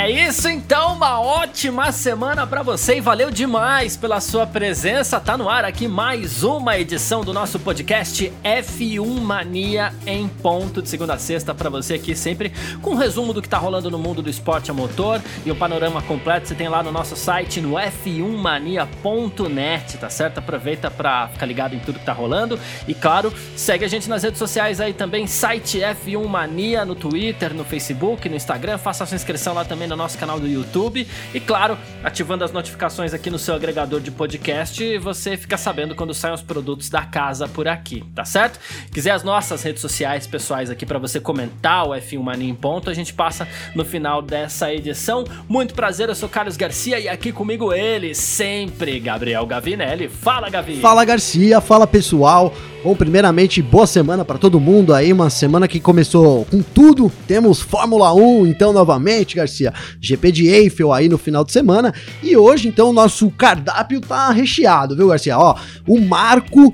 É isso então, uma ótima semana para você e valeu demais pela sua presença. Tá no ar aqui mais uma edição do nosso podcast F1 Mania em ponto de segunda a sexta para você aqui sempre com um resumo do que tá rolando no mundo do esporte a motor e o panorama completo você tem lá no nosso site no f1mania.net, tá certo? Aproveita para ficar ligado em tudo que tá rolando e claro, segue a gente nas redes sociais aí também, site F1 Mania no Twitter, no Facebook, no Instagram, faça a sua inscrição lá também no nosso canal do YouTube. E claro, ativando as notificações aqui no seu agregador de podcast, você fica sabendo quando saem os produtos da casa por aqui, tá certo? Quiser as nossas redes sociais pessoais aqui para você comentar o F1 Mania em ponto, a gente passa no final dessa edição. Muito prazer, eu sou Carlos Garcia e aqui comigo ele, sempre, Gabriel Gavinelli. Fala, Gavi! Fala, Garcia, fala pessoal. Bom, primeiramente, boa semana para todo mundo aí, uma semana que começou com tudo. Temos Fórmula 1, então, novamente, Garcia. GP de Eiffel aí no final de semana. E hoje, então, o nosso cardápio tá recheado, viu, Garcia? Ó, o Marco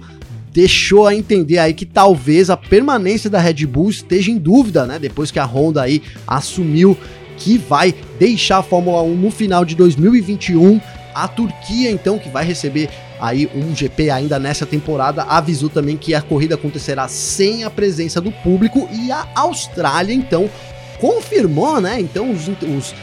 deixou a entender aí que talvez a permanência da Red Bull esteja em dúvida, né? Depois que a Honda aí assumiu que vai deixar a Fórmula 1 no final de 2021. A Turquia, então, que vai receber aí um GP ainda nessa temporada, avisou também que a corrida acontecerá sem a presença do público e a Austrália então confirmou, né? Então os, os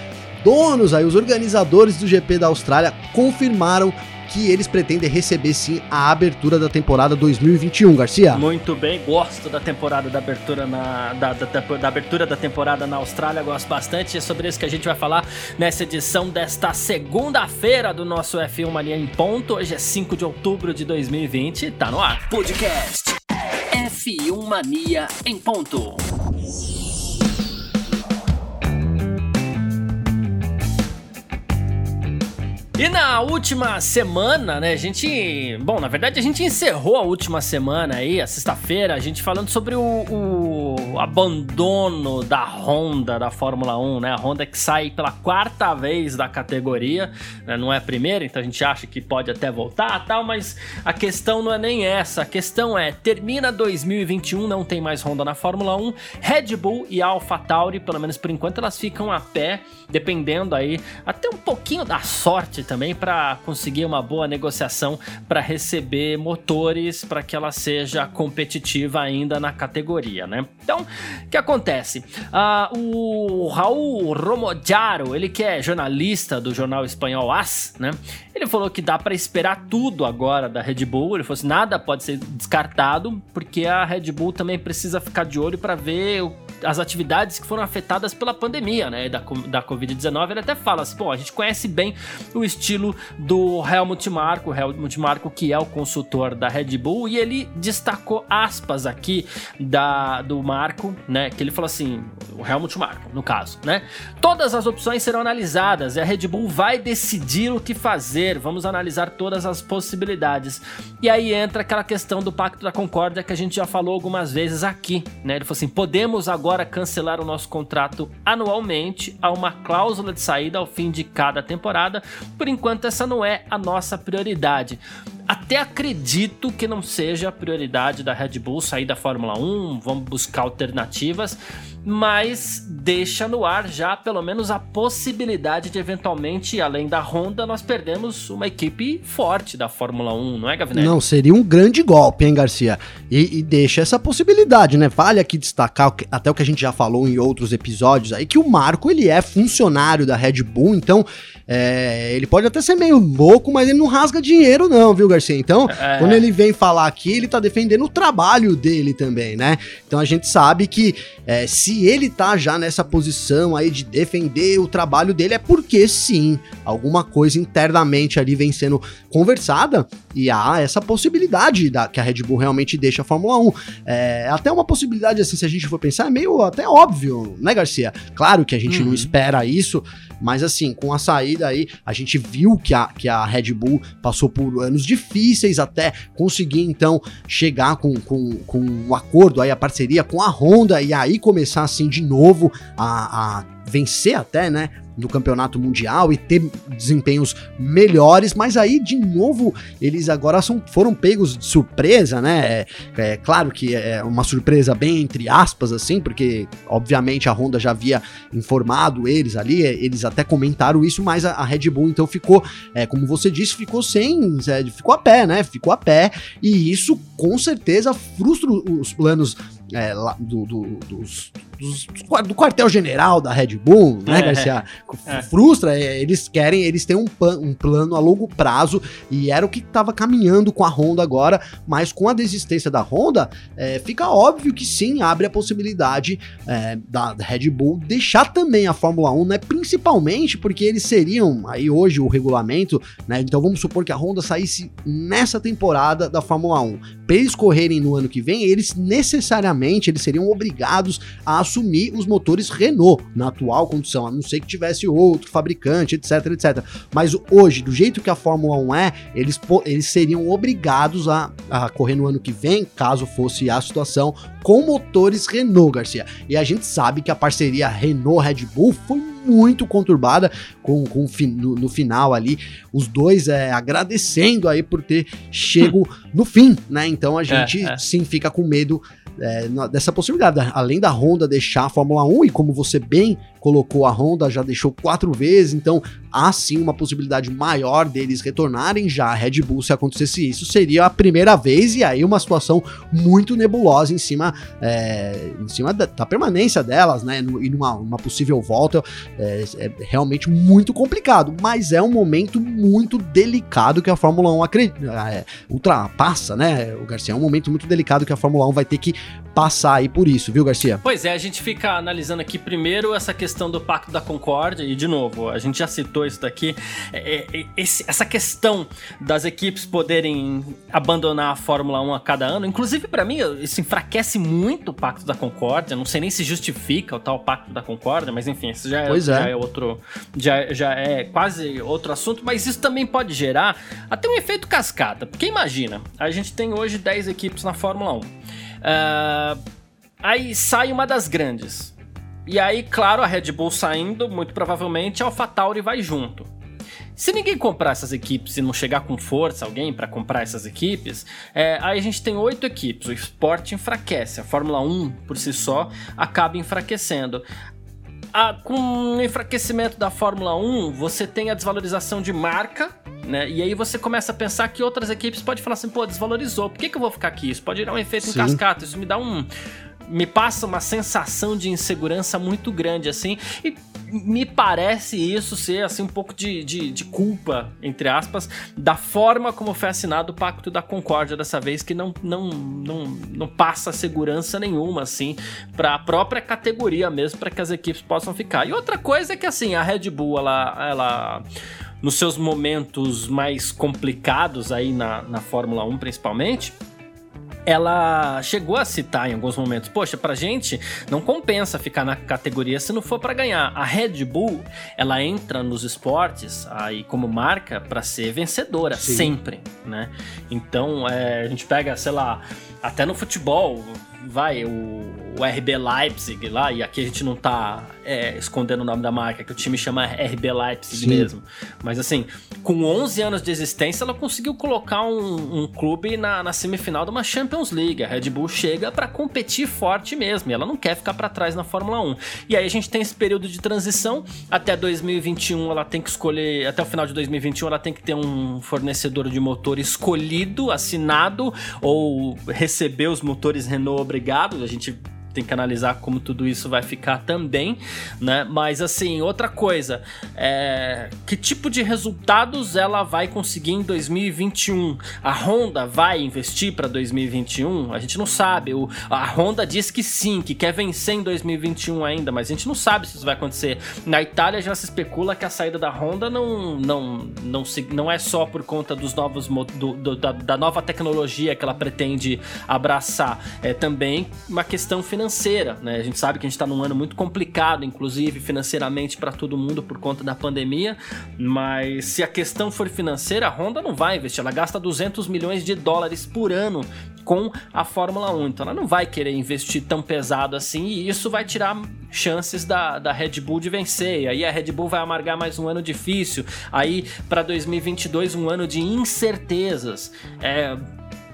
donos aí, os organizadores do GP da Austrália confirmaram que eles pretendem receber sim a abertura da temporada 2021, Garcia. Muito bem, gosto da temporada da abertura na da, da, da, abertura da temporada na Austrália, gosto bastante. É sobre isso que a gente vai falar nessa edição desta segunda-feira do nosso F1 Mania em ponto. Hoje é 5 de outubro de 2020, tá no ar. Podcast F1 Mania em ponto. E na última semana, né, a gente. Bom, na verdade a gente encerrou a última semana aí, a sexta-feira, a gente falando sobre o, o, abandono da Honda da Fórmula 1, né? A Honda que sai pela quarta vez da categoria, né, não é a primeira, então a gente acha que pode até voltar tal, mas a questão não é nem essa. A questão é: termina 2021, não tem mais Honda na Fórmula 1, Red Bull e AlphaTauri, pelo menos por enquanto, elas ficam a pé, dependendo aí até um pouquinho da sorte também para conseguir uma boa negociação para receber motores para que ela seja competitiva ainda na categoria, né? Então, o que acontece? Uh, o Raul Romodiaro, ele que é jornalista do jornal espanhol AS, né? Ele falou que dá para esperar tudo agora da Red Bull. Ele falou assim, nada pode ser descartado, porque a Red Bull também precisa ficar de olho para ver o as atividades que foram afetadas pela pandemia, né, da, da Covid-19, ele até fala assim, bom, a gente conhece bem o estilo do Helmut Marko, Helmut Marko que é o consultor da Red Bull, e ele destacou aspas aqui da, do Marco, né, que ele falou assim, o Helmut Marko, no caso, né, todas as opções serão analisadas e a Red Bull vai decidir o que fazer, vamos analisar todas as possibilidades. E aí entra aquela questão do Pacto da Concórdia que a gente já falou algumas vezes aqui, né, ele falou assim, podemos agora agora cancelar o nosso contrato anualmente a uma cláusula de saída ao fim de cada temporada. Por enquanto, essa não é a nossa prioridade. Até acredito que não seja a prioridade da Red Bull sair da Fórmula 1, vamos buscar alternativas, mas deixa no ar já pelo menos a possibilidade de eventualmente, além da Honda, nós perdemos uma equipe forte da Fórmula 1, não é, Gavinelli? Não, seria um grande golpe, hein, Garcia? E, e deixa essa possibilidade, né? Vale aqui destacar até o que a gente já falou em outros episódios aí, que o Marco ele é funcionário da Red Bull, então é, ele pode até ser meio louco, mas ele não rasga dinheiro, não, viu, Garcia? Então, é. quando ele vem falar aqui, ele tá defendendo o trabalho dele também, né? Então a gente sabe que é, se ele tá já nessa posição aí de defender o trabalho dele, é porque sim, alguma coisa internamente ali vem sendo conversada e há essa possibilidade da, que a Red Bull realmente deixa a Fórmula 1. É, até uma possibilidade, assim, se a gente for pensar, é meio até óbvio, né, Garcia? Claro que a gente uhum. não espera isso, mas assim, com a saída aí, a gente viu que a, que a Red Bull passou por anos difíceis até conseguir então chegar com, com, com um acordo aí, a parceria com a Honda e aí começar assim de novo a, a vencer até, né? no campeonato mundial e ter desempenhos melhores, mas aí de novo eles agora são, foram pegos de surpresa, né? É, é, claro que é uma surpresa bem entre aspas assim, porque obviamente a Honda já havia informado eles ali, é, eles até comentaram isso, mas a, a Red Bull então ficou, é, como você disse, ficou sem, é, ficou a pé, né? Ficou a pé e isso com certeza frustra os planos é, lá, do, do, dos, dos, do quartel-general da Red Bull, né, é, Garcia? É. Frustra, é, eles querem, eles têm um, um, plano a longo prazo e era o que estava caminhando com a Honda agora, mas com a desistência da Honda, é, fica óbvio que sim, abre a possibilidade é, da Red Bull deixar também a Fórmula 1, né? Principalmente porque eles seriam, aí hoje o regulamento, né? Então vamos supor que a Honda saísse nessa temporada da Fórmula 1. Para eles correrem no ano que vem, eles necessariamente eles seriam obrigados a assumir os motores Renault na atual condição, a não ser que tivesse outro fabricante, etc, etc. Mas hoje, do jeito que a Fórmula 1 é, eles, eles seriam obrigados a, a correr no ano que vem, caso fosse a situação, com motores Renault, Garcia. E a gente sabe que a parceria Renault-Red Bull foi muito conturbada com, com no, no, final ali os dois é, agradecendo aí por ter chego no fim, né? Então a é, gente é, é. sim fica com medo é, dessa possibilidade. Além da Honda deixar a Fórmula 1, e como você bem colocou, a Honda já deixou quatro vezes, então há sim uma possibilidade maior deles retornarem já a Red Bull se acontecesse isso. Seria a primeira vez e aí uma situação muito nebulosa em cima, é, em cima da, da, permanência delas, né? E numa, possível volta é, é, realmente muito complicado, mas é um momento muito delicado que a Fórmula 1 acredita, é, ultrapassa, né? O Garcia é um momento muito delicado que a Fórmula 1 vai ter que passar aí por isso, viu, Garcia? Pois é, a gente fica analisando aqui primeiro essa questão do Pacto da Concórdia, e de novo, a gente já citou isso daqui, é, é, esse, essa questão das equipes poderem abandonar a Fórmula 1 a cada ano, inclusive para mim, isso enfraquece muito o Pacto da Concórdia, não sei nem se justifica o tal Pacto da Concórdia, mas enfim, isso já é, é. Já é outro, já, já é quase outro assunto, mas isso também pode gerar até um efeito cascata, porque imagina, a gente tem hoje 10 equipes na Fórmula 1, Uh, aí sai uma das grandes. E aí, claro, a Red Bull saindo, muito provavelmente a AlphaTauri vai junto. Se ninguém comprar essas equipes e não chegar com força alguém para comprar essas equipes, é, aí a gente tem oito equipes. O esporte enfraquece. A Fórmula 1 por si só acaba enfraquecendo. A, com o enfraquecimento da Fórmula 1, você tem a desvalorização de marca né? E aí você começa a pensar que outras equipes podem falar assim, pô, desvalorizou, por que, que eu vou ficar aqui? Isso pode gerar um efeito Sim. em cascata, isso me dá um. Me passa uma sensação de insegurança muito grande, assim, e me parece isso ser assim um pouco de, de, de, culpa, entre aspas, da forma como foi assinado o Pacto da Concórdia dessa vez, que não, não, não, não passa segurança nenhuma, assim, para a própria categoria mesmo, para que as equipes possam ficar. E outra coisa é que, assim, a Red Bull, ela. ela nos seus momentos mais complicados aí na, na Fórmula 1 principalmente, ela chegou a citar em alguns momentos, poxa, pra gente não compensa ficar na categoria se não for para ganhar. A Red Bull, ela entra nos esportes aí como marca para ser vencedora Sim. sempre, né? Então, é, a gente pega, sei lá, até no futebol, vai, o, o RB Leipzig lá, e aqui a gente não tá é, escondendo o nome da marca, que o time chama RB Leipzig Sim. mesmo. Mas assim, com 11 anos de existência, ela conseguiu colocar um, um clube na, na, semifinal de uma Champions League. A Red Bull chega para competir forte mesmo, e ela não quer ficar para trás na Fórmula 1. E aí a gente tem esse período de transição, até 2021 ela tem que escolher, até o final de 2021 ela tem que ter um fornecedor de motor escolhido, assinado, ou receber os motores Renault obrigado. A gente tem que analisar como tudo isso vai ficar também, né? Mas assim, outra coisa, é, que tipo de resultados ela vai conseguir em 2021? A Honda vai investir para 2021? A gente não sabe. O, a Honda diz que sim, que quer vencer em 2021 ainda, mas a gente não sabe se isso vai acontecer. Na Itália já se especula que a saída da Honda não não não, se, não é só por conta dos novos do, do, da, da nova tecnologia que ela pretende abraçar, é também uma questão financeira financeira, né? A gente sabe que a gente está num ano muito complicado, inclusive financeiramente para todo mundo por conta da pandemia, mas se a questão for financeira, a Honda não vai investir, ela gasta 200 milhões de dólares por ano com a Fórmula 1, então ela não vai querer investir tão pesado assim e isso vai tirar chances da, da Red Bull de vencer. E aí a Red Bull vai amargar mais um ano difícil. Aí para 2022 um ano de incertezas. É,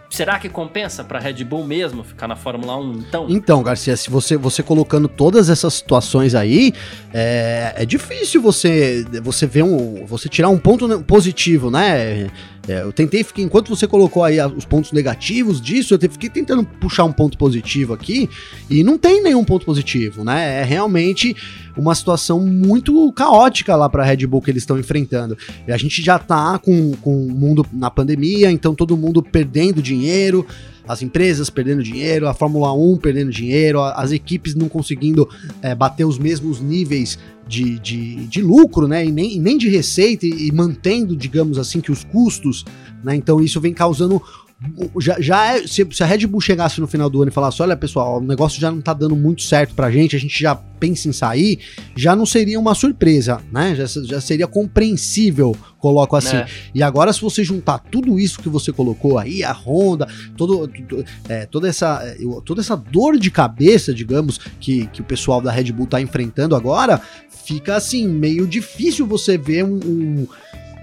Será que compensa para Red Bull mesmo ficar na Fórmula 1 então? Então, Garcia, se você, você colocando todas essas situações aí, é, é difícil você você ver um você tirar um ponto positivo, né? É, eu tentei, fiquei, enquanto você colocou aí os pontos negativos disso, eu fiquei tentando puxar um ponto positivo aqui e não tem nenhum ponto positivo, né? É realmente uma situação muito caótica lá para a Red Bull que eles estão enfrentando. E a gente já tá com, com o mundo na pandemia, então todo mundo perdendo dinheiro as empresas perdendo dinheiro, a Fórmula 1 perdendo dinheiro, as equipes não conseguindo é, bater os mesmos níveis de, de, de lucro, né? E nem, nem de receita e, e, mantendo, digamos assim, que os custos, né? Então isso vem causando já, já é, se, se, a Red Bull chegasse no final do ano e falasse: olha pessoal, o negócio já não tá dando muito certo pra gente, a gente já pensa em sair, já não seria uma surpresa, né? Já, já seria compreensível, coloco assim. É. E agora, se você juntar tudo isso que você colocou aí, a Honda, todo, é, toda, essa, toda essa dor de cabeça, digamos, que, que o pessoal da Red Bull tá enfrentando agora, fica assim, meio difícil você ver um, um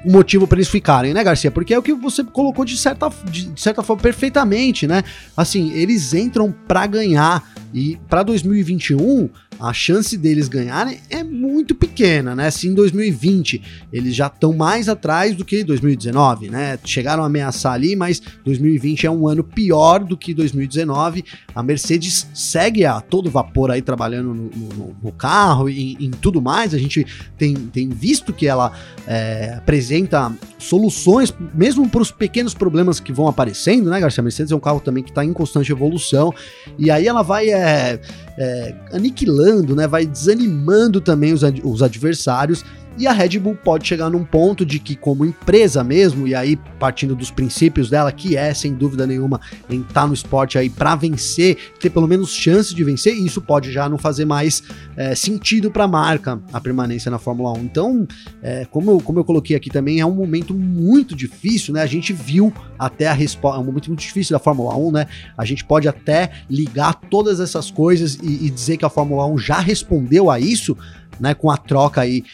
um motivo para eles ficarem, né, Garcia? Porque é o que você colocou de certa, de certa forma perfeitamente, né? Assim, eles entram para ganhar e para 2021 a chance deles ganharem é muito pequena, né? Se em 2020 eles já estão mais atrás do que 2019, né? Chegaram a ameaçar ali, mas 2020 é um ano pior do que 2019. A Mercedes segue a todo vapor aí trabalhando no, no, no carro e em tudo mais. A gente tem, tem visto que ela é, apresenta soluções, mesmo para os pequenos problemas que vão aparecendo, né, Garcia? A Mercedes é um carro também que está em constante evolução e aí ela vai é, é, aniquilando, né, vai desanimando também os, ad os adversários e a Red Bull pode chegar num ponto de que, como empresa mesmo, e aí partindo dos princípios dela, que é, sem dúvida nenhuma, tá no esporte aí para vencer, ter pelo menos chance de vencer, isso pode já não fazer mais é, sentido para a marca a permanência na Fórmula 1. Então, é, como, eu, como eu coloquei aqui também, é um momento muito difícil, né? A gente viu até a resposta, é um momento muito difícil da Fórmula 1, né? A gente pode até ligar todas essas coisas e, e dizer que a Fórmula 1 já respondeu a isso, né, com a troca aí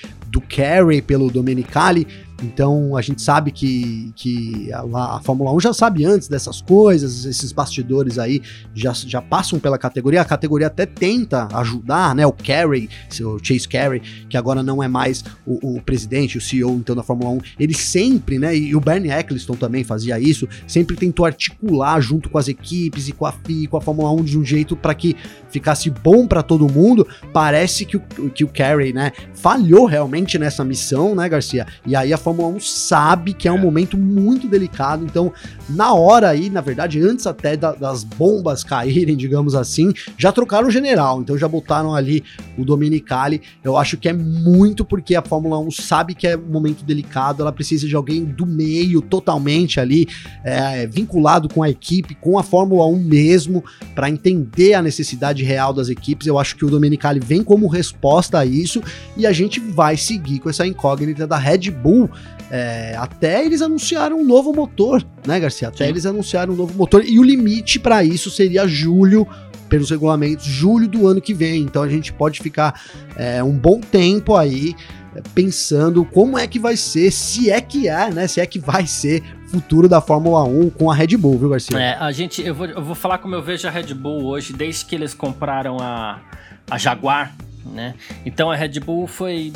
Carey pelo Domenicali. Então a gente sabe que, que a, a, Fórmula 1 já sabe antes dessas coisas, esses bastidores aí já, já passam pela categoria. A categoria até tenta ajudar, né? O Carey, o Chase Carey, que agora não é mais o, o, presidente, o CEO então da Fórmula 1, ele sempre, né? E o Bernie Eccleston também fazia isso, sempre tentou articular junto com as equipes e com a FIA, com a Fórmula 1 de um jeito para que ficasse bom para todo mundo. Parece que o, que o Carey, né, falhou realmente nessa missão, né, Garcia? E aí a Fórmula 1 sabe que é um é. momento muito delicado, então na hora aí, na verdade, antes até da, das bombas caírem, digamos assim, já trocaram o general, então já botaram ali o Dominicali. Eu acho que é muito porque a Fórmula 1 sabe que é um momento delicado, ela precisa de alguém do meio, totalmente ali, é, vinculado com a equipe, com a Fórmula 1 mesmo, para entender a necessidade real das equipes. Eu acho que o Dominicali vem como resposta a isso e a gente vai seguir com essa incógnita da Red Bull é, até eles anunciaram um novo motor, né, Garcia? Até Sim. eles anunciaram um novo motor e o limite para isso seria julho, pelos regulamentos, julho do ano que vem. Então a gente pode ficar é, um bom tempo aí é, pensando como é que vai ser, se é que é, né? Se é que vai ser futuro da Fórmula 1 com a Red Bull, viu, Garcia? É, a gente, eu vou, eu vou falar como eu vejo a Red Bull hoje, desde que eles compraram a, a Jaguar, né? Então a Red Bull foi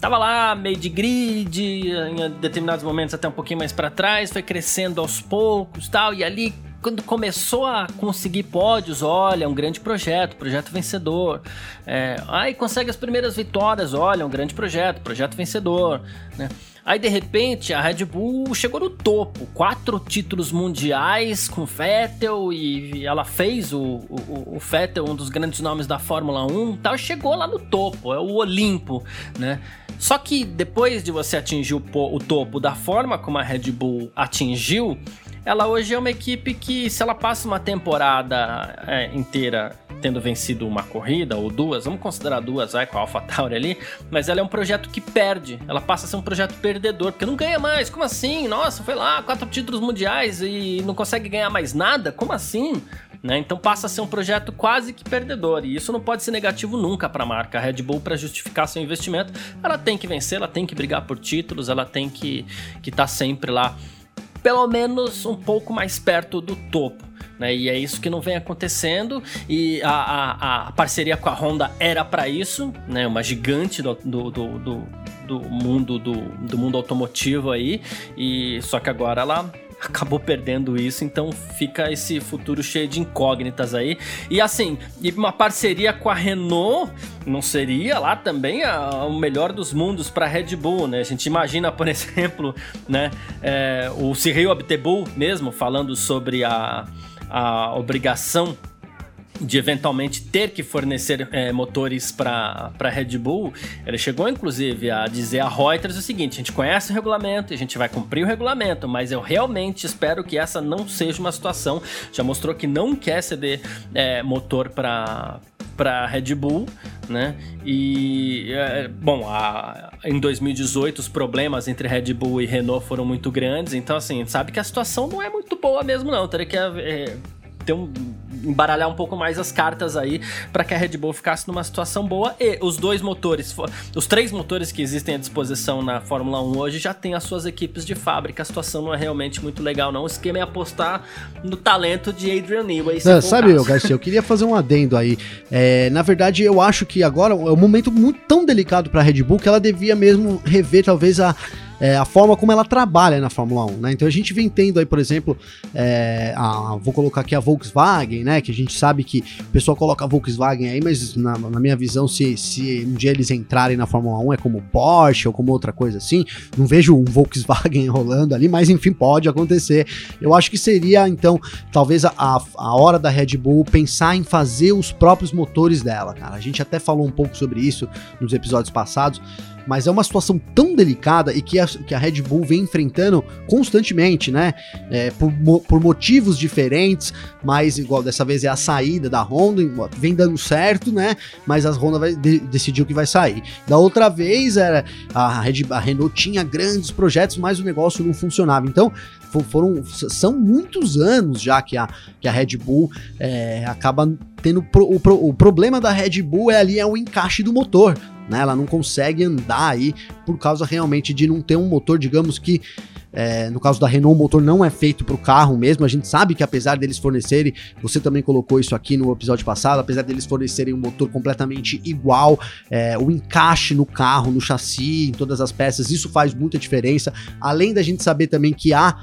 Tava lá meio de grid, em determinados momentos até um pouquinho mais para trás, foi crescendo aos poucos, tal, e ali quando começou a conseguir pódios, olha, um grande projeto, projeto vencedor. É, aí consegue as primeiras vitórias, olha, um grande projeto, projeto vencedor, né? Aí de repente a Red Bull chegou no topo, quatro títulos mundiais com Vettel e ela fez o, o, o Vettel, um dos grandes nomes da Fórmula 1, tal, chegou lá no topo, é o Olimpo, né? Só que depois de você atingir o, o topo da forma como a Red Bull atingiu, ela hoje é uma equipe que, se ela passa uma temporada é, inteira tendo vencido uma corrida ou duas, vamos considerar duas, vai, com a AlphaTauri ali, mas ela é um projeto que perde, ela passa a ser um projeto perdedor, porque não ganha mais, como assim? Nossa, foi lá, quatro títulos mundiais e não consegue ganhar mais nada? Como assim? Né? Então passa a ser um projeto quase que perdedor e isso não pode ser negativo nunca para a marca. A Red Bull, para justificar seu investimento, ela tem que vencer, ela tem que brigar por títulos, ela tem que estar que tá sempre lá, pelo menos um pouco mais perto do topo. Né, e é isso que não vem acontecendo. E a, a, a parceria com a Honda era para isso, né? Uma gigante do, do, do, do, do mundo do, do mundo automotivo aí. E só que agora ela acabou perdendo isso, então fica esse futuro cheio de incógnitas aí. E assim, e uma parceria com a Renault não seria lá também a, o melhor dos mundos para Red Bull, né? A gente imagina, por exemplo, né, é, o Cyril Abiteboul mesmo falando sobre a, a obrigação de eventualmente ter que fornecer é, motores para a Red Bull, ele chegou inclusive a dizer a Reuters o seguinte: a gente conhece o regulamento, a gente vai cumprir o regulamento, mas eu realmente espero que essa não seja uma situação. Já mostrou que não quer ceder é, motor para para Red Bull, né? E é, bom, a, em 2018 os problemas entre Red Bull e Renault foram muito grandes, então assim, sabe que a situação não é muito boa mesmo não. Teria que é, ter um embaralhar um pouco mais as cartas aí para que a Red Bull ficasse numa situação boa e os dois motores, os três motores que existem à disposição na Fórmula 1 hoje já têm as suas equipes de fábrica. A situação não é realmente muito legal não. O esquema é apostar no talento de Adrian Newey. Não, sabe, eu, Garcia, eu queria fazer um adendo aí. É, na verdade, eu acho que agora é um momento muito tão delicado para a Red Bull que ela devia mesmo rever talvez a é, a forma como ela trabalha na Fórmula 1, né? Então a gente vem tendo aí, por exemplo, é, a, vou colocar aqui a Volkswagen, né? Que a gente sabe que o pessoal coloca a Volkswagen aí, mas na, na, minha visão, se, se um dia eles entrarem na Fórmula 1 é como Porsche ou como outra coisa assim, não vejo um Volkswagen rolando ali, mas enfim, pode acontecer. Eu acho que seria, então, talvez a, a hora da Red Bull pensar em fazer os próprios motores dela, cara. A gente até falou um pouco sobre isso nos episódios passados, mas é uma situação tão delicada e que a, que a Red Bull vem enfrentando constantemente, né? É, por, por motivos diferentes, mas igual dessa vez é a saída da Honda, vem dando certo, né? Mas a Honda vai, de, decidiu que vai sair. Da outra vez era a, Red, a Renault tinha grandes projetos, mas o negócio não funcionava. Então foram são muitos anos já que a, que a Red Bull é, acaba tendo pro, o, pro, o problema da Red Bull é ali é o encaixe do motor né? Ela não consegue andar aí por causa realmente de não ter um motor, digamos que é, no caso da Renault, o motor não é feito para o carro mesmo. A gente sabe que apesar deles fornecerem, você também colocou isso aqui no episódio passado, apesar deles fornecerem um motor completamente igual, é, o encaixe no carro, no chassi, em todas as peças, isso faz muita diferença. Além da gente saber também que há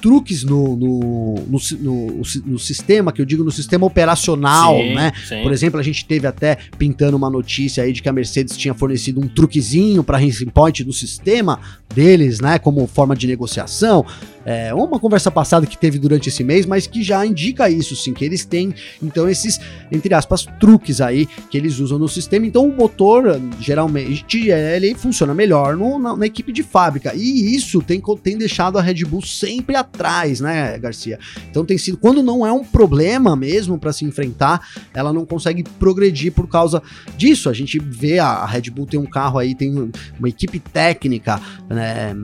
truques no, no, no, no, sistema, que eu digo no sistema operacional, né? Por exemplo, a gente teve até pintando uma notícia aí de que a Mercedes tinha fornecido um truquezinho para Racing Point do sistema deles, né? Como forma de negociação. É uma conversa passada que teve durante esse mês, mas que já indica isso, sim, que eles têm, então, esses, entre aspas, truques aí que eles usam no sistema. Então, o motor, geralmente, ele funciona melhor no, na, na, equipe de fábrica. E isso tem, tem deixado a Red Bull sempre atrás, né, Garcia? Então tem sido, quando não é um problema mesmo para se enfrentar, ela não consegue progredir por causa disso. A gente vê a, Red Bull tem um carro aí, tem uma equipe técnica, né?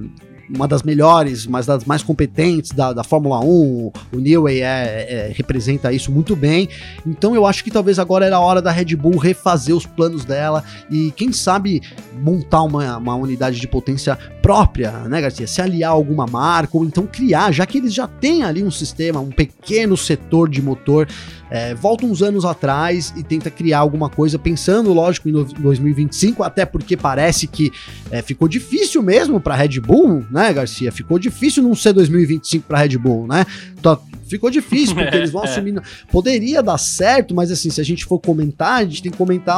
uma das melhores, mas das mais competentes da, da Fórmula 1. O Newey é, é, representa isso muito bem. Então eu acho que talvez agora era a hora da Red Bull refazer os planos dela e, quem sabe, montar uma, uma unidade de potência própria, né, Garcia? Se aliar a alguma marca ou então criar, já que eles já têm ali um sistema, um pequeno setor de motor. É, volta uns anos atrás e tenta criar alguma coisa, pensando, lógico, em 2025, até porque parece que é, ficou difícil mesmo para Red Bull, né, Garcia? Ficou difícil não ser 2025 para Red Bull, né? Tá, ficou difícil, porque eles vão assumindo. Poderia dar certo, mas assim, se a gente for comentar, a gente tem que comentar.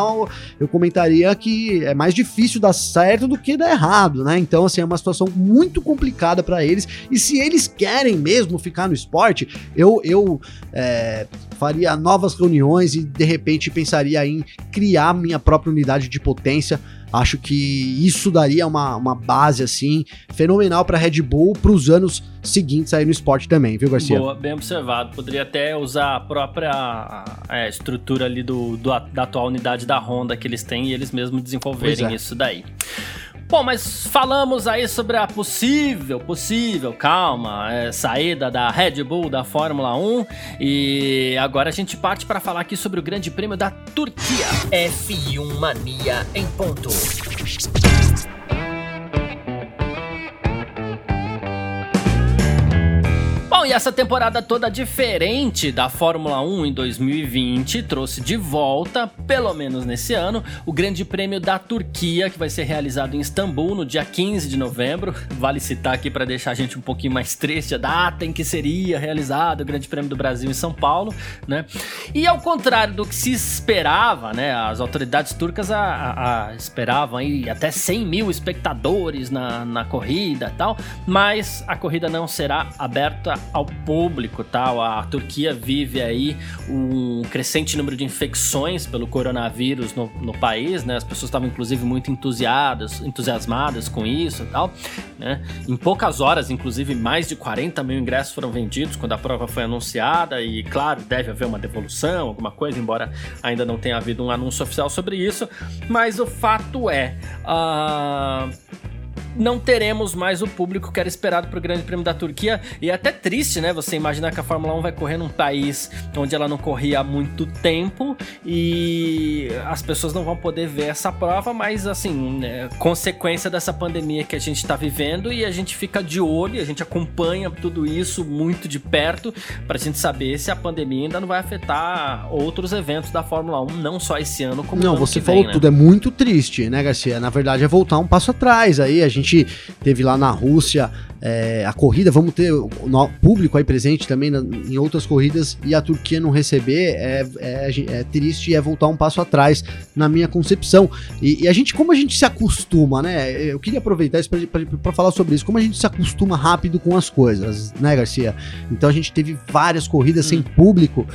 Eu comentaria que é mais difícil dar certo do que dar errado, né? Então, assim, é uma situação muito complicada para eles. E se eles querem mesmo ficar no esporte, eu, eu é, faria novas reuniões e de repente pensaria em criar minha própria unidade de potência. Acho que isso daria uma, uma base assim fenomenal para Red Bull para os anos seguintes aí no esporte também, viu, Garcia? Boa, bem observado. Poderia até usar a própria é, estrutura ali do, do, da atual unidade da Honda que eles têm e eles mesmos desenvolverem é. isso daí. Bom, mas falamos aí sobre a possível, possível, calma, é, saída da Red Bull da Fórmula 1 e agora a gente parte para falar aqui sobre o Grande Prêmio da Turquia. F1 Mania em ponto. E essa temporada toda diferente da Fórmula 1 em 2020 trouxe de volta, pelo menos nesse ano, o Grande Prêmio da Turquia, que vai ser realizado em Istambul no dia 15 de novembro. Vale citar aqui para deixar a gente um pouquinho mais triste a data em que seria realizado o Grande Prêmio do Brasil em São Paulo, né? E ao contrário do que se esperava, né? As autoridades turcas a, a, a esperavam aí até 100 mil espectadores na, na corrida e tal, mas a corrida não será aberta ao público, tal. A Turquia vive aí um crescente número de infecções pelo coronavírus no, no país, né? As pessoas estavam inclusive muito entusiasmadas, entusiasmadas com isso tal, né? Em poucas horas, inclusive, mais de 40 mil ingressos foram vendidos quando a prova foi anunciada e, claro, deve haver uma devolução, alguma coisa, embora ainda não tenha havido um anúncio oficial sobre isso. Mas o fato é, uh não teremos mais o público que era esperado para o Grande Prêmio da Turquia. E é até triste, né? Você imaginar que a Fórmula 1 vai correr num país onde ela não corria há muito tempo e as pessoas não vão poder ver essa prova, mas assim, é consequência dessa pandemia que a gente está vivendo e a gente fica de olho, a gente acompanha tudo isso muito de perto para a gente saber se a pandemia ainda não vai afetar outros eventos da Fórmula 1, não só esse ano, como Não, você falou né? tudo, é muito triste, né, Garcia? Na verdade é voltar um passo atrás aí, a gente gente teve lá na Rússia é, a corrida, vamos ter o público aí presente também na, em outras corridas e a Turquia não receber é, é, é, triste e é voltar um passo atrás na minha concepção. E, e, a gente, como a gente se acostuma, né? Eu queria aproveitar isso para falar sobre isso, como a gente se acostuma rápido com as coisas, né, Garcia? Então a gente teve várias corridas hum. sem público.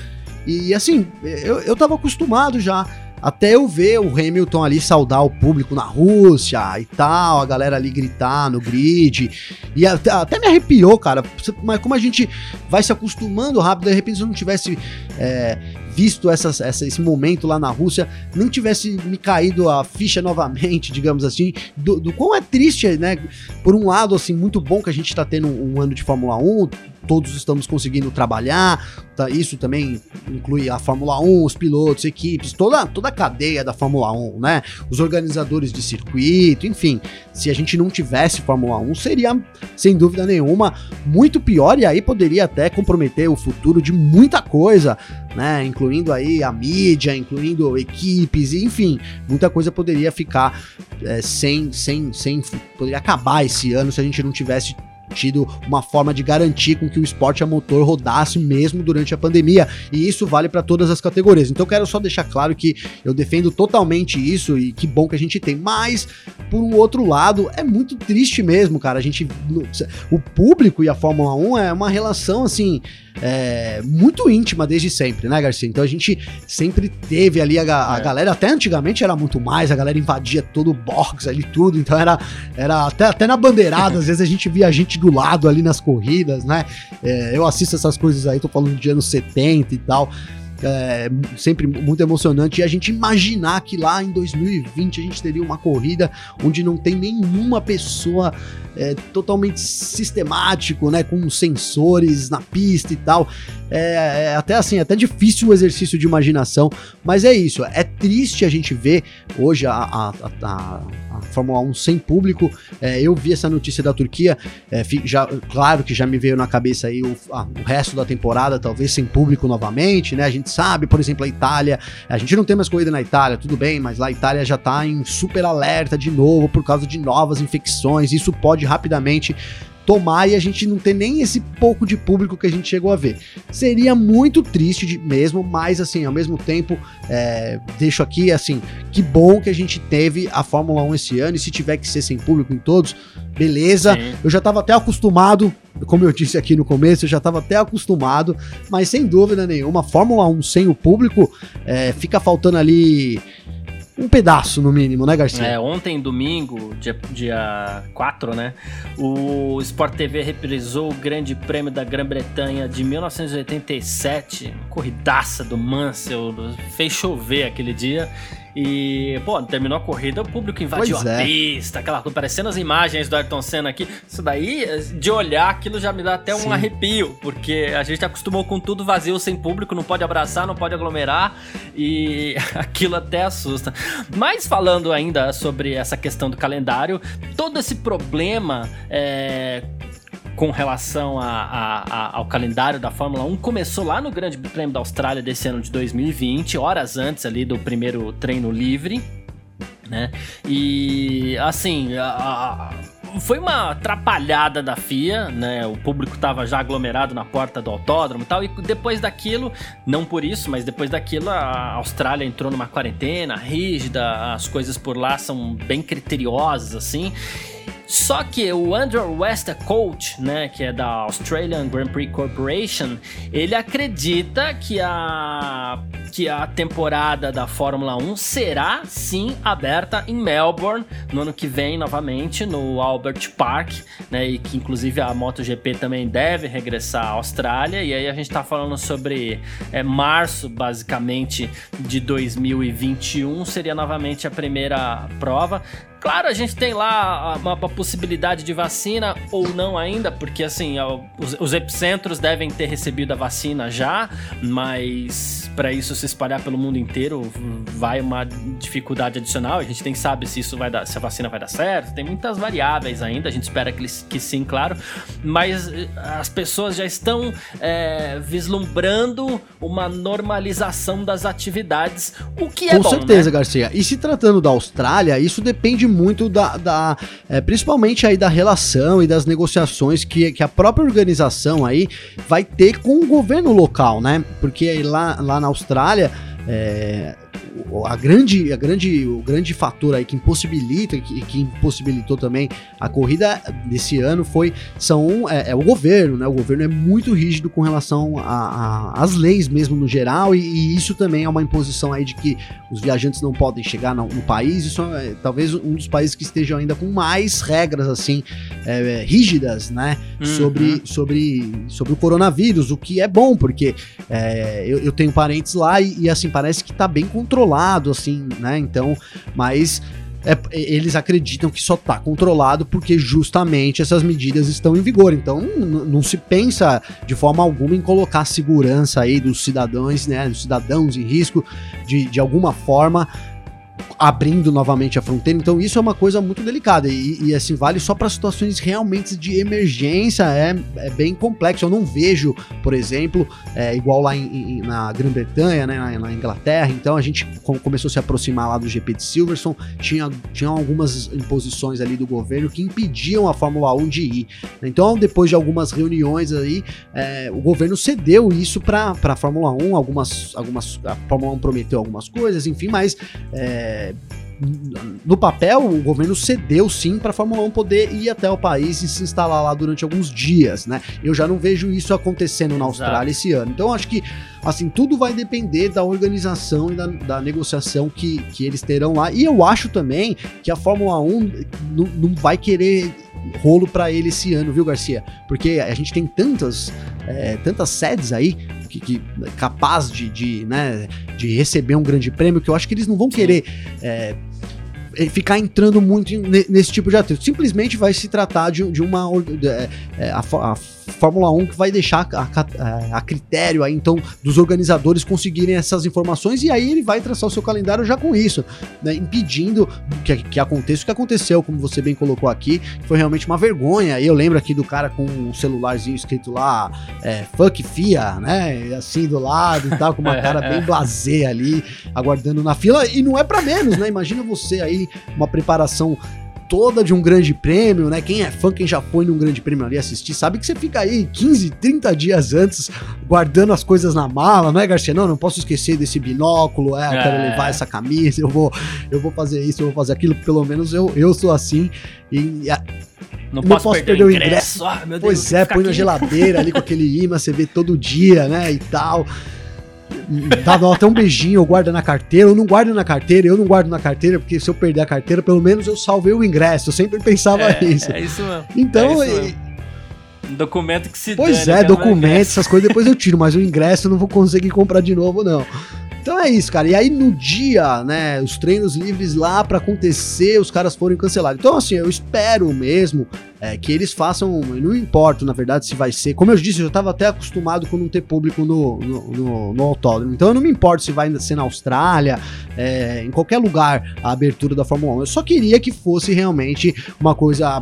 E assim, eu, eu tava acostumado já. Até eu ver o Hamilton ali saudar o público na Rússia e tal, a galera ali gritar no grid. E até, até me arrepiou, cara. Mas como a gente vai se acostumando rápido, de repente se eu não tivesse é, visto essas, essa, esse momento lá na Rússia, não tivesse me caído a ficha novamente, digamos assim, do, do quão é triste, né? Por um lado, assim, muito bom que a gente tá tendo um, ano de Fórmula 1, todos estamos conseguindo trabalhar. Tá, isso também inclui a Fórmula 1, os pilotos, equipes, toda, toda a cadeia da Fórmula 1, né? Os organizadores de circuito, enfim. Se a gente não tivesse Fórmula 1, seria, sem dúvida nenhuma, muito pior e aí poderia até comprometer o futuro de muita coisa, né? Incluindo aí a mídia, incluindo equipes, enfim, muita coisa poderia ficar é, sem, sem, sem. Poderia acabar esse ano se a gente não tivesse tido uma forma de garantir com que o esporte a motor rodasse mesmo durante a pandemia, e isso vale para todas as categorias. Então quero só deixar claro que eu defendo totalmente isso e que bom que a gente tem, mas por um outro lado, é muito triste mesmo, cara. A gente o público e a Fórmula 1 é uma relação assim, é, muito íntima desde sempre, né, Garcia? Então a gente sempre teve ali a, a é. galera, até antigamente era muito mais, a galera invadia todo o box ali, tudo, então era, era até, até na bandeirada, às vezes a gente via a gente do lado ali nas corridas, né? É, eu assisto essas coisas aí, tô falando de anos 70 e tal é, sempre muito emocionante. E a gente imaginar que lá em 2020 a gente teria uma corrida onde não tem nenhuma pessoa é, totalmente sistemático, né, com sensores na pista e tal. É, é, até assim, até difícil o exercício de imaginação, mas é isso. É triste a gente ver hoje a, a, a, a Fórmula 1 sem público. É, eu vi essa notícia da Turquia, é, já, claro que já me veio na cabeça aí o, o resto da temporada, talvez sem público novamente, né? A gente sabe, por exemplo, a Itália, a gente não tem mais corrida na Itália, tudo bem, mas lá a Itália já tá em super alerta de novo por causa de novas infecções. Isso pode rapidamente tomar e a gente não ter nem esse pouco de público que a gente chegou a ver. Seria muito triste de, mesmo, mas assim, ao mesmo tempo, é, deixo aqui assim, que bom que a gente teve a Fórmula 1 esse ano e se tiver que ser sem público em todos, beleza. Sim. Eu já estava até acostumado, como eu disse aqui no começo, eu já estava até acostumado, mas sem dúvida nenhuma, Fórmula 1 sem o público, é, fica faltando ali um pedaço, no mínimo, né, Garcia? É, ontem, domingo, dia, dia 4, né? O Sport TV reprisou o Grande Prêmio da Grã-Bretanha de 1987, corridaça do Mansell, fez chover aquele dia. E, pô, terminou a corrida, o público invadiu pois a é. pista, aquela coisa, parecendo as imagens do Ayrton Senna aqui. Isso daí, de olhar, aquilo já me dá até Sim. um arrepio, porque a gente acostumou com tudo vazio, sem público, não pode abraçar, não pode aglomerar, e aquilo até assusta. Mas falando ainda sobre essa questão do calendário, todo esse problema é, com relação a, a, a, ao calendário da Fórmula 1 começou lá no Grande Prêmio da Austrália desse ano de 2020, horas antes ali do primeiro treino livre, né? E assim, a, foi uma atrapalhada da FIA, né? O público tava já aglomerado na porta do autódromo e tal. E depois daquilo, não por isso, mas depois daquilo, a Austrália entrou numa quarentena rígida, as coisas por lá são bem criteriosas, assim. Só que o Andrew Westcott, né, que é da Australian Grand Prix Corporation, ele acredita que a que a temporada da Fórmula 1 será sim aberta em Melbourne no ano que vem novamente no Albert Park, né, e que inclusive a MotoGP também deve regressar à Austrália. E aí a gente está falando sobre é, março basicamente de 2021 seria novamente a primeira prova. Claro, a gente tem lá uma, uma, possibilidade de vacina ou não ainda, porque assim, os, os epicentros devem ter recebido a vacina já, mas para isso se espalhar pelo mundo inteiro vai uma dificuldade adicional. A gente nem sabe se isso vai dar, se a vacina vai dar certo. Tem muitas variáveis ainda. A gente espera que, que sim, claro. Mas eh, as pessoas já estão é, vislumbrando uma normalização das atividades, o que é Com bom, certeza, né? Garcia. E se tratando da Austrália, isso depende muito da, da é, principalmente aí da relação e das negociações que, que a própria organização aí vai ter com o governo local, né? Porque lá, lá na Austrália é, a grande, a grande, o grande fator aí que impossibilita, que, que impossibilitou também a corrida desse ano foi são é, é, o governo, né? O governo é muito rígido com relação às leis mesmo no geral e, e, isso também é uma imposição aí de que os viajantes não podem chegar no, no país. Isso é talvez um dos países que estejam ainda com mais regras assim é, rígidas, né? Uhum. Sobre, sobre, sobre o coronavírus, o que é bom porque é, eu, eu, tenho parentes lá e, e assim parece que tá bem controlado controlado, assim, né? Então, mas é, eles acreditam que só está controlado porque justamente essas medidas estão em vigor. Então não se pensa de forma alguma em colocar a segurança aí dos cidadãos, né, dos cidadãos em risco de, de alguma forma abrindo novamente a fronteira. Então isso é uma coisa muito delicada e, e assim vale só para situações realmente de emergência. É, é, bem complexo. Eu não vejo, por exemplo, é, igual lá em, em, na Grã-Bretanha, né, na, na, Inglaterra. Então a gente começou a se aproximar lá do GP de Silverstone. Tinha, tinha algumas imposições ali do governo que impediam a Fórmula 1 de ir. Então depois de algumas reuniões aí, é, o governo cedeu isso para a Fórmula 1. Algumas, algumas a Fórmula 1 prometeu algumas coisas, enfim, mas é, no papel, o governo cedeu sim para a Fórmula 1 poder ir até o país e se instalar lá durante alguns dias, né? Eu já não vejo isso acontecendo na Austrália Exato. esse ano. Então, acho que, assim, tudo vai depender da organização e da, da, negociação que, que eles terão lá. E eu acho também que a Fórmula 1 não, não vai querer rolo para ele esse ano, viu, Garcia? Porque a gente tem tantas, é, tantas sedes aí que, que capaz de, de, né, de receber um grande prêmio que eu acho que eles não vão querer é, é, ficar entrando muito nesse tipo de atrito. Simplesmente vai se tratar de, de uma. É, é, a, a, Fórmula 1 que vai deixar a, a, a, critério aí, então, dos organizadores conseguirem essas informações e aí ele vai traçar o seu calendário já com isso, né, impedindo que, que aconteça o que aconteceu, como você bem colocou aqui, foi realmente uma vergonha. Eu lembro aqui do cara com um celularzinho escrito lá, é, fuck FIA, né, assim do lado e tal, com uma cara bem blasé ali, aguardando na fila, e não é para menos, né, imagina você aí, uma preparação toda de um grande prêmio, né? Quem é fã, quem já foi num grande prêmio ali assistir, sabe que você fica aí 15, 30 dias antes guardando as coisas na mala, não é, Garcia? Não, não posso esquecer desse binóculo, é, eu quero é. levar essa camisa, eu vou, eu vou fazer isso, eu vou fazer aquilo, pelo menos eu, eu sou assim. E a, não, não posso, posso, perder, o ingresso. ingresso. Ah, pois Deus, é, põe na geladeira ali com aquele imã, você vê todo dia, né? E tal. Dá até um beijinho, eu guardo na carteira, eu não guardo na carteira, eu não guardo na carteira, porque se eu perder a carteira, pelo menos eu salvei o ingresso. Eu sempre pensava é, isso. É isso mesmo. Então, é isso mesmo. Documento que se Pois é, documento, essas coisas depois eu tiro, mas o ingresso eu não vou conseguir comprar de novo, não. Então é isso, cara. E aí no dia, né, os treinos livres lá para acontecer, os caras foram cancelados. Então assim, eu espero mesmo é, que eles façam, não importa na verdade se vai ser, como eu disse, eu já estava até acostumado com não ter público no, no, no, no, autódromo, então eu não me importo se vai ser na Austrália, é, em qualquer lugar a abertura da Fórmula 1, eu só queria que fosse realmente uma coisa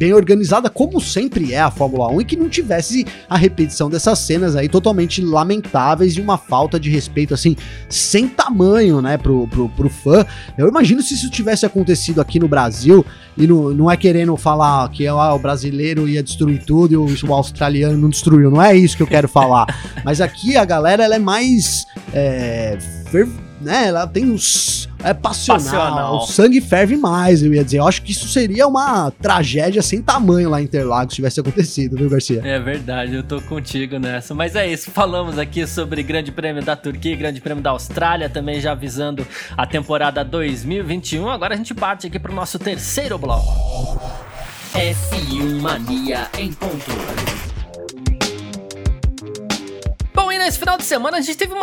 bem organizada, como sempre é a Fórmula 1, e que não tivesse a repetição dessas cenas aí totalmente lamentáveis e uma falta de respeito, assim, sem tamanho, né, pro, pro, pro fã. Eu imagino se isso tivesse acontecido aqui no Brasil, e não, não é querendo falar que é o brasileiro ia destruir tudo e o, o, australiano não destruiu. Não é isso que eu quero falar. Mas aqui a galera ela é mais. É, né, ela tem os. É passional, passional, O sangue ferve mais, eu ia dizer. Eu acho que isso seria uma tragédia sem tamanho lá em Interlagos se tivesse acontecido, viu, Garcia? É verdade, eu tô contigo nessa. Mas é isso, falamos aqui sobre Grande Prêmio da Turquia e Grande Prêmio da Austrália, também já avisando a temporada 2021. Agora a gente parte aqui pro nosso terceiro bloco. F1 Mania em ponto. Nesse final de semana a gente teve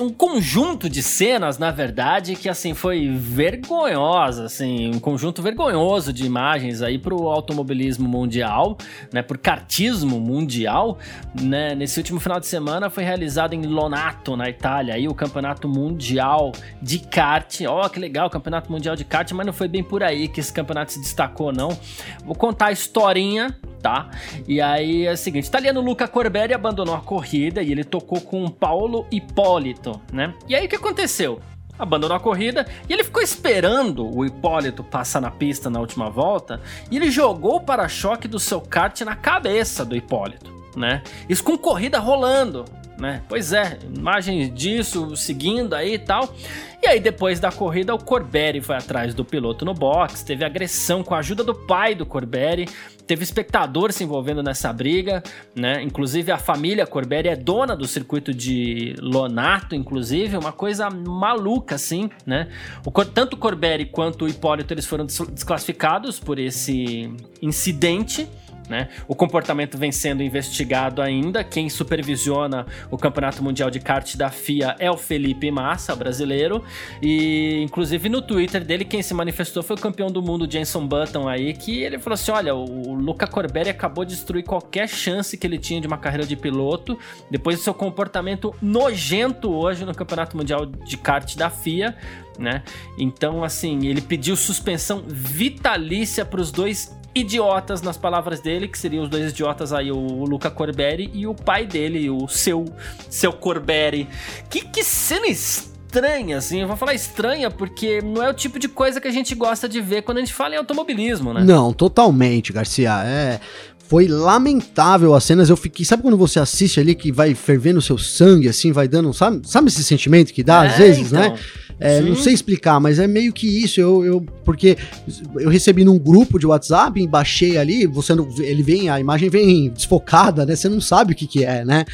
um conjunto de cenas, na verdade, que assim foi vergonhosa, assim, um conjunto vergonhoso de imagens aí pro automobilismo mundial, né, por kartismo mundial, né? Nesse último final de semana foi realizado em Lonato, na Itália, aí o Campeonato Mundial de kart. Ó, oh, que legal, Campeonato Mundial de kart, mas não foi bem por aí que esse campeonato se destacou, não. Vou contar a historinha tá? E aí é o seguinte, o italiano Luca Corberi abandonou a corrida e ele tocou com Paulo Hipólito, né? E aí o que aconteceu? Abandonou a corrida e ele ficou esperando o Hipólito passar na pista na última volta e ele jogou o para-choque do seu kart na cabeça do Hipólito, né? Isso com corrida rolando, né? Pois é, imagens disso seguindo aí e tal. E aí, depois da corrida, o Corberi foi atrás do piloto no box, teve agressão com a ajuda do pai do Corberi, teve espectador se envolvendo nessa briga, né? Inclusive, a família Corberi é dona do circuito de Lonato, inclusive, uma coisa maluca, assim, né? O, tanto o Corberi quanto o Hipólito eles foram desclassificados por esse incidente. Né? O comportamento vem sendo investigado ainda. Quem supervisiona o Campeonato Mundial de Kart da FIA é o Felipe Massa, brasileiro. E inclusive no Twitter dele, quem se manifestou foi o campeão do mundo, Jenson Button, aí, que ele falou assim: olha, o Luca Corberi acabou de destruir qualquer chance que ele tinha de uma carreira de piloto, depois do seu comportamento nojento hoje no Campeonato Mundial de Kart da FIA. Né? Então, assim, ele pediu suspensão vitalícia para os dois idiotas, nas palavras dele, que seriam os dois idiotas aí, o Luca Corberi e o pai dele, o seu, seu Corberi. Que, que cena estranha, assim. Eu vou falar estranha porque não é o tipo de coisa que a gente gosta de ver quando a gente fala em automobilismo, né? Não, totalmente, Garcia. É. Foi lamentável as cenas. Eu fiquei. Sabe quando você assiste ali que vai fervendo o seu sangue, assim, vai dando. Sabe, sabe esse sentimento que dá é, às vezes, né? então. né? É, não sei explicar, mas é meio que isso. Eu, eu, porque eu recebi num grupo de WhatsApp, baixei ali, você não, ele vem, a imagem vem desfocada, né? Você não sabe o que, que é, né?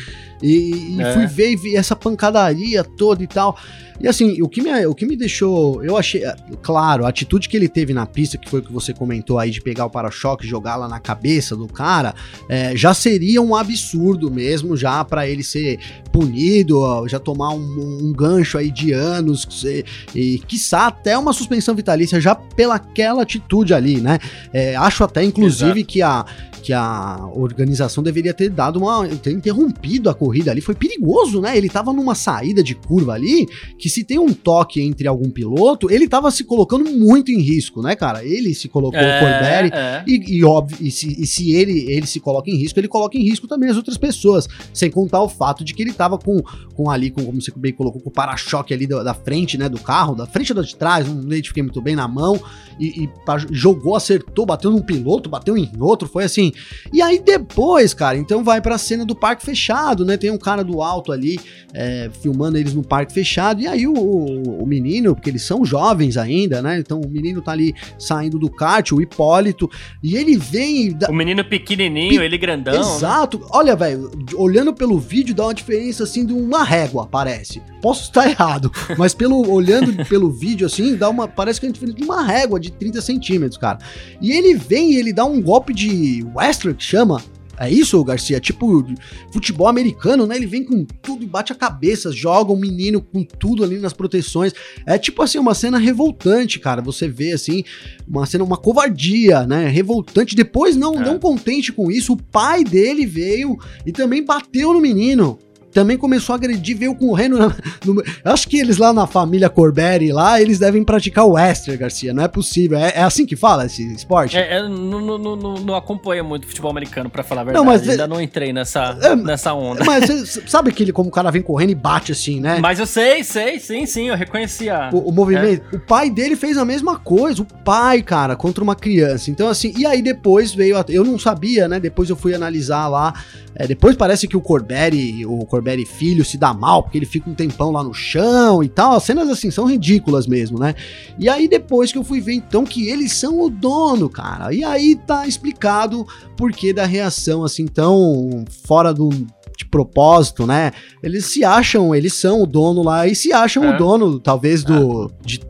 E, e é. fui ver e vi essa pancadaria toda e tal. E assim, o que me, o que me deixou. Eu achei. É, claro, a atitude que ele teve na pista, que foi o que você comentou aí, de pegar o para-choque e jogar lá na cabeça do cara, é, já seria um absurdo mesmo, já para ele ser punido, já tomar um, um gancho aí de anos, e, e quiçá até uma suspensão vitalícia já pelaquela atitude ali, né? É, acho até, inclusive, Exato. que a, que a organização deveria ter dado uma. ter interrompido a corrida ali foi perigoso, né? Ele tava numa saída de curva ali, que se tem um toque entre algum piloto, ele tava se colocando muito em risco, né, cara? Ele se colocou é, o Corberi, é. e, e, óbvio, e se, e se ele, ele se coloca em risco, ele coloca em risco também as outras pessoas, sem contar o fato de que ele tava com, com ali, com, como você bem colocou, com o para-choque ali da, da, frente, né, do carro, da frente ou da de trás, não identifiquei muito bem na mão, e, e jogou, acertou, bateu num piloto, bateu em outro, foi assim. E aí depois, cara, então vai pra cena do parque fechado, né? Tem um cara do alto ali é, filmando eles no parque fechado, e aí o, o, o, menino, porque eles são jovens ainda, né? Então o menino tá ali saindo do kart, o Hipólito, e ele vem. Da... O menino pequenininho, Pe... ele grandão. Né? Exato. Né? Olha, velho, olhando pelo vídeo dá uma diferença assim de uma régua, parece. Posso estar errado, mas pelo olhando pelo vídeo assim, dá uma parece que é diferente de uma régua de 30 centímetros, cara. E ele vem e ele dá um golpe de Western que chama, é isso, Garcia? Tipo, futebol americano, né? Ele vem com tudo e bate a cabeça, joga o um menino com tudo ali nas proteções. É tipo assim, uma cena revoltante, cara. Você vê assim, uma cena, uma covardia, né? Revoltante. Depois, não, é. não contente com isso, o pai dele veio e também bateu no menino também começou a agredir, veio correndo. No, no, acho que eles lá na família Corberi, lá, eles devem praticar o Western, Garcia. Não é possível. É, é assim que fala esse esporte? É, é não, não, não, acompanho muito futebol americano, para falar a verdade. Não, mas, Ainda não entrei nessa, é, nessa onda. Mas sabe aquele como o cara vem correndo e bate assim, né? Mas eu sei, sei, sim, sim, eu reconheci a... o, o movimento. É. O pai dele fez a mesma coisa, o pai, cara, contra uma criança. Então, assim, e aí depois veio. A, eu não sabia, né? Depois eu fui analisar lá. É, depois parece que o Corberi, o Corberi filho se dá mal, porque ele fica um tempão lá no chão e tal. As cenas assim são ridículas mesmo, né? E aí depois que eu fui ver então que eles são o dono, cara. E aí tá explicado por que da reação assim tão fora do de propósito, né? Eles se acham, eles são o dono lá e se acham é. o dono, talvez, do. É. De,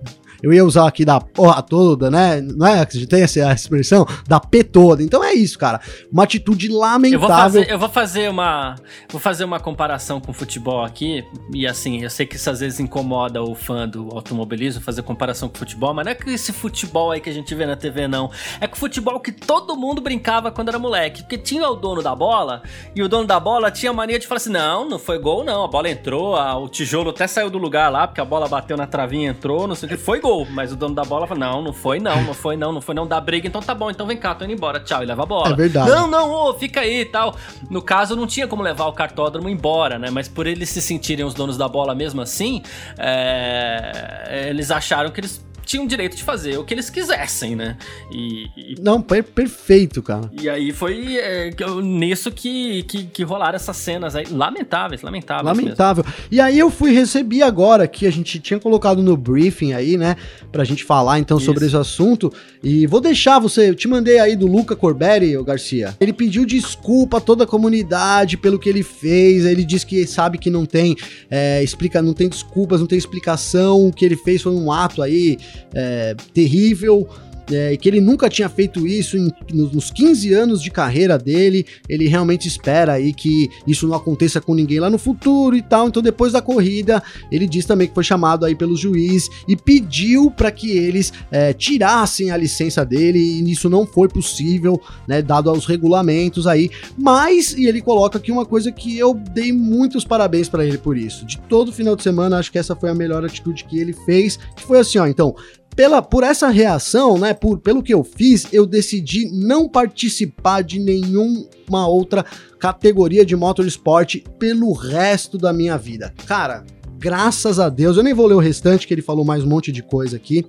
eu ia usar aqui da porra toda, né? Não é que tem essa expressão? Da P toda. Então é isso, cara. Uma atitude lamentável. Eu vou fazer, eu vou fazer uma. Vou fazer uma comparação com o futebol aqui. E assim, eu sei que isso às vezes incomoda o fã do automobilismo, fazer comparação com o futebol, mas não é que esse futebol aí que a gente vê na TV, não. É que o futebol que todo mundo brincava quando era moleque. Porque tinha o dono da bola, e o dono da bola tinha a mania de falar assim: não, não foi gol, não. A bola entrou, a, o tijolo até saiu do lugar lá, porque a bola bateu na travinha, entrou, não sei o que. Foi gol gol, mas o dono da bola fala: não, não foi não, não foi não, não foi não, dá briga, então tá bom, então vem cá, tô indo embora, tchau, e leva a bola. É verdade. Não, não, ô, fica aí e tal. No caso, não tinha como levar o cartódromo embora, né? Mas por eles se sentirem os donos da bola mesmo assim, é... eles acharam que eles tinham direito de fazer o que eles quisessem, né? E, e... Não, per perfeito, cara. E aí foi é, nisso que, que, que, rolaram essas cenas aí. Lamentáveis, lamentáveis. Lamentável. Mesmo. E aí eu fui receber agora que a gente tinha colocado no briefing aí, né? Pra gente falar então Isso. sobre esse assunto. E vou deixar você, eu te mandei aí do Luca Corberi, o Garcia. Ele pediu desculpa a toda a comunidade pelo que ele fez. Ele disse que sabe que não tem é, explica, não tem desculpas, não tem explicação. O que ele fez foi um ato aí é, terrível, é, que ele nunca tinha feito isso em, nos 15 anos de carreira dele. Ele realmente espera aí que isso não aconteça com ninguém lá no futuro e tal. Então, depois da corrida, ele diz também que foi chamado aí pelo juiz e pediu para que eles é, tirassem a licença dele. E isso não foi possível, né, dado aos regulamentos aí. Mas, e ele coloca aqui uma coisa que eu dei muitos parabéns para ele por isso. De todo final de semana, acho que essa foi a melhor atitude que ele fez. Que foi assim, ó. Então, pela, por essa reação, né, por, pelo que eu fiz, eu decidi não participar de nenhuma outra categoria de motorsport pelo resto da minha vida. Cara, graças a Deus, eu nem vou ler o restante, que ele falou mais um monte de coisa aqui.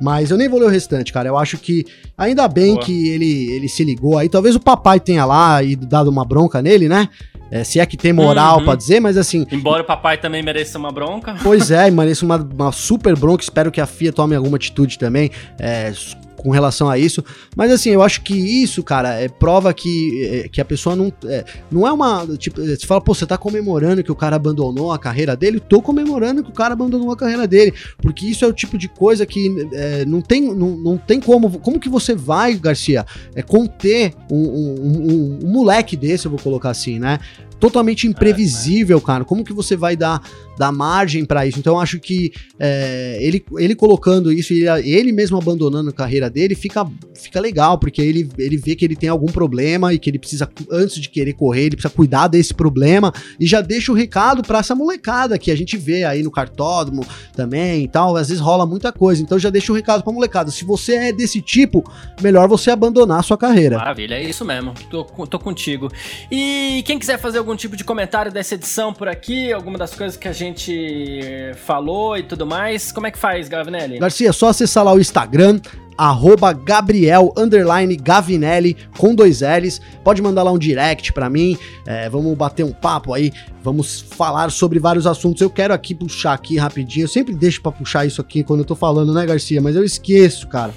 Mas eu nem vou ler o restante, cara. Eu acho que ainda bem Boa. que ele, ele se ligou aí. Talvez o papai tenha lá e dado uma bronca nele, né? É, se é que tem moral uhum. para dizer, mas assim. Embora o papai também mereça uma bronca. Pois é, mereça uma, uma super bronca. Espero que a FIA tome alguma atitude também. É, com relação a isso. Mas assim, eu acho que isso, cara, é prova que, é, que a pessoa não. É, não é uma. Tipo, você fala, pô, você tá comemorando que o cara abandonou a carreira dele? Tô comemorando que o cara abandonou a carreira dele. Porque isso é o tipo de coisa que é, não, tem, não, não tem como. Como que você vai, Garcia, é, conter um, um, um, um moleque desse, eu vou colocar assim, né? Totalmente imprevisível, cara. Como que você vai dar, dar margem para isso? Então eu acho que é, ele, ele colocando isso e ele, ele, mesmo abandonando a carreira dele fica, fica legal, porque ele, ele vê que ele tem algum problema e que ele precisa, antes de querer correr, ele precisa cuidar desse problema e já deixa o recado para essa molecada que a gente vê aí no cartódromo também e tal. Às vezes rola muita coisa, então já deixa o recado pra molecada. Se você é desse tipo, melhor você abandonar a sua carreira. Maravilha, é isso mesmo. Tô, tô contigo. E quem quiser fazer algum tipo de comentário dessa edição por aqui, alguma das coisas que a gente falou e tudo mais, como é que faz, Gavinelli? Garcia, é só acessar lá o Instagram, arroba Gabriel Gavinelli com dois L's. Pode mandar lá um direct para mim. É, vamos bater um papo aí. Vamos falar sobre vários assuntos. Eu quero aqui puxar aqui rapidinho. Eu sempre deixo para puxar isso aqui quando eu tô falando, né, Garcia? Mas eu esqueço, cara.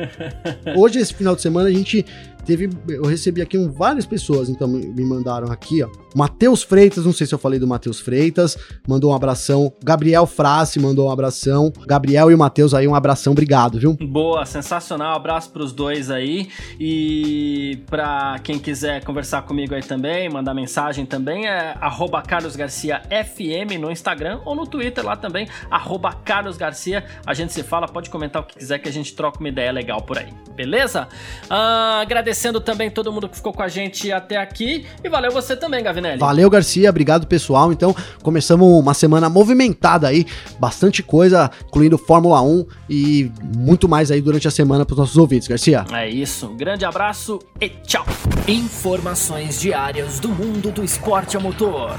Hoje, esse final de semana, a gente teve. Eu recebi aqui um, várias pessoas, então me mandaram aqui, ó. Matheus Freitas, não sei se eu falei do Matheus Freitas, mandou um abração. Gabriel Frasse mandou um abração. Gabriel e o Matheus aí, um abração, obrigado, viu? Boa, sensacional. Abraço pros dois aí. E pra quem quiser conversar comigo aí também, mandar mensagem também, é arroba Carlos Garcia FM no Instagram ou no Twitter lá também, arroba Carlos Garcia. A gente se fala, pode comentar o que quiser que a gente troca uma ideia legal por aí, beleza? Uh, agradecendo também todo mundo que ficou com a gente até aqui e valeu você também, Gavinelli. Valeu, Garcia, obrigado pessoal. Então, começamos uma semana movimentada aí, bastante coisa, incluindo Fórmula 1 e muito mais aí durante a semana para os nossos ouvintes, Garcia. É isso, grande abraço e tchau. Informações diárias do mundo do esporte a motor.